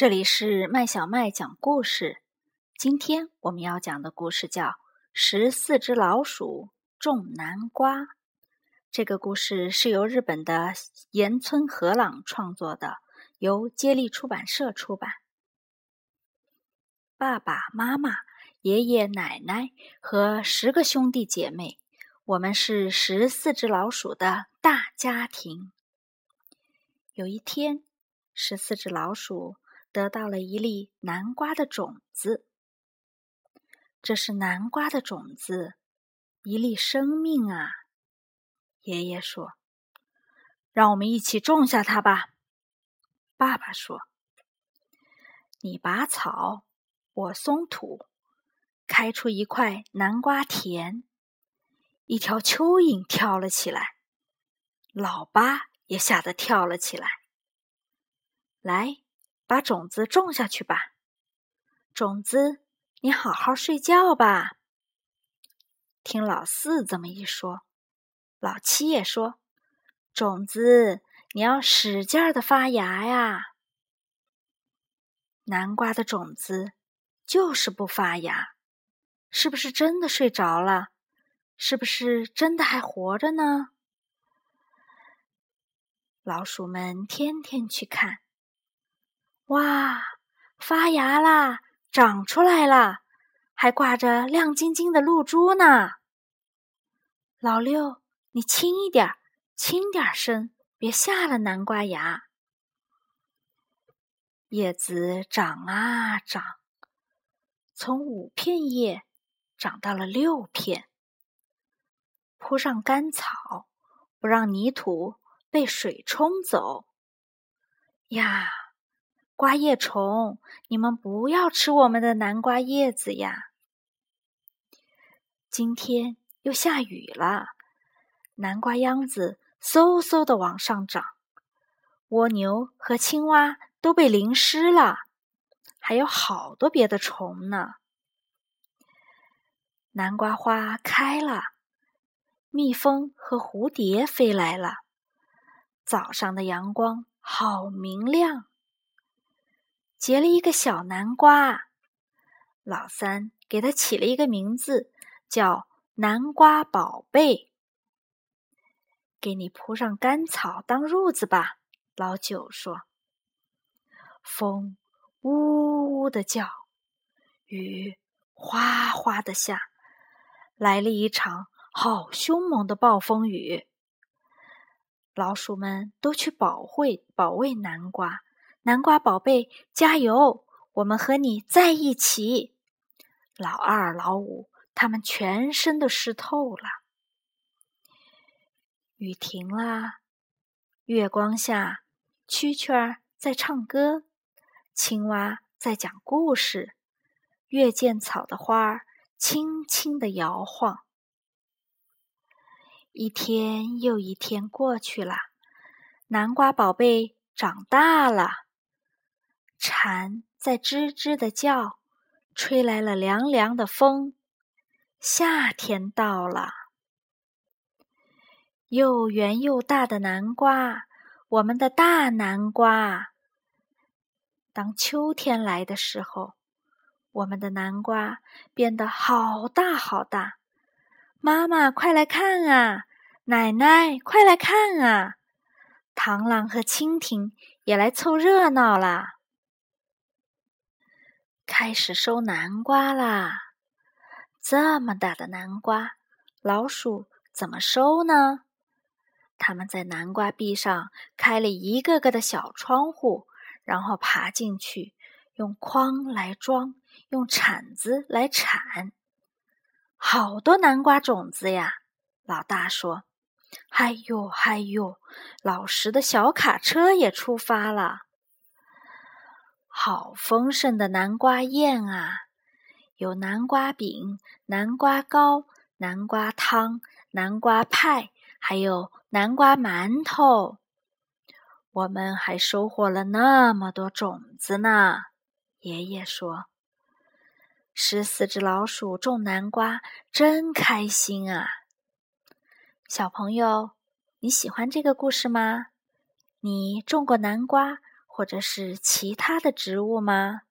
这里是麦小麦讲故事。今天我们要讲的故事叫《十四只老鼠种南瓜》。这个故事是由日本的岩村和朗创作的，由接力出版社出版。爸爸妈妈、爷爷奶奶和十个兄弟姐妹，我们是十四只老鼠的大家庭。有一天，十四只老鼠。得到了一粒南瓜的种子，这是南瓜的种子，一粒生命啊！爷爷说：“让我们一起种下它吧。”爸爸说：“你拔草，我松土，开出一块南瓜田。”一条蚯蚓跳了起来，老八也吓得跳了起来。来。把种子种下去吧，种子，你好好睡觉吧。听老四这么一说，老七也说：“种子，你要使劲儿的发芽呀。”南瓜的种子就是不发芽，是不是真的睡着了？是不是真的还活着呢？老鼠们天天去看。哇，发芽啦，长出来啦，还挂着亮晶晶的露珠呢。老六，你轻一点，轻点声，别吓了南瓜芽。叶子长啊长，从五片叶长到了六片。铺上干草，不让泥土被水冲走。呀！瓜叶虫，你们不要吃我们的南瓜叶子呀！今天又下雨了，南瓜秧子嗖嗖的往上长，蜗牛和青蛙都被淋湿了，还有好多别的虫呢。南瓜花开了，蜜蜂和蝴蝶飞来了，早上的阳光好明亮。结了一个小南瓜，老三给它起了一个名字，叫南瓜宝贝。给你铺上干草当褥子吧，老九说。风呜呜的叫，雨哗哗的下，来了一场好凶猛的暴风雨。老鼠们都去保卫保卫南瓜。南瓜宝贝，加油！我们和你在一起。老二、老五，他们全身都湿透了。雨停了，月光下，蛐蛐儿在唱歌，青蛙在讲故事，月见草的花儿轻轻的摇晃。一天又一天过去了，南瓜宝贝长大了。蝉在吱吱的叫，吹来了凉凉的风。夏天到了，又圆又大的南瓜，我们的大南瓜。当秋天来的时候，我们的南瓜变得好大好大。妈妈，快来看啊！奶奶，快来看啊！螳螂和蜻蜓也来凑热闹啦。开始收南瓜啦！这么大的南瓜，老鼠怎么收呢？他们在南瓜壁上开了一个个的小窗户，然后爬进去，用筐来装，用铲子来铲。好多南瓜种子呀！老大说：“嗨哟嗨哟！”老实的小卡车也出发了。好丰盛的南瓜宴啊！有南瓜饼、南瓜糕、南瓜汤、南瓜派，还有南瓜馒头。我们还收获了那么多种子呢。爷爷说：“十四只老鼠种南瓜，真开心啊！”小朋友，你喜欢这个故事吗？你种过南瓜？或者是其他的植物吗？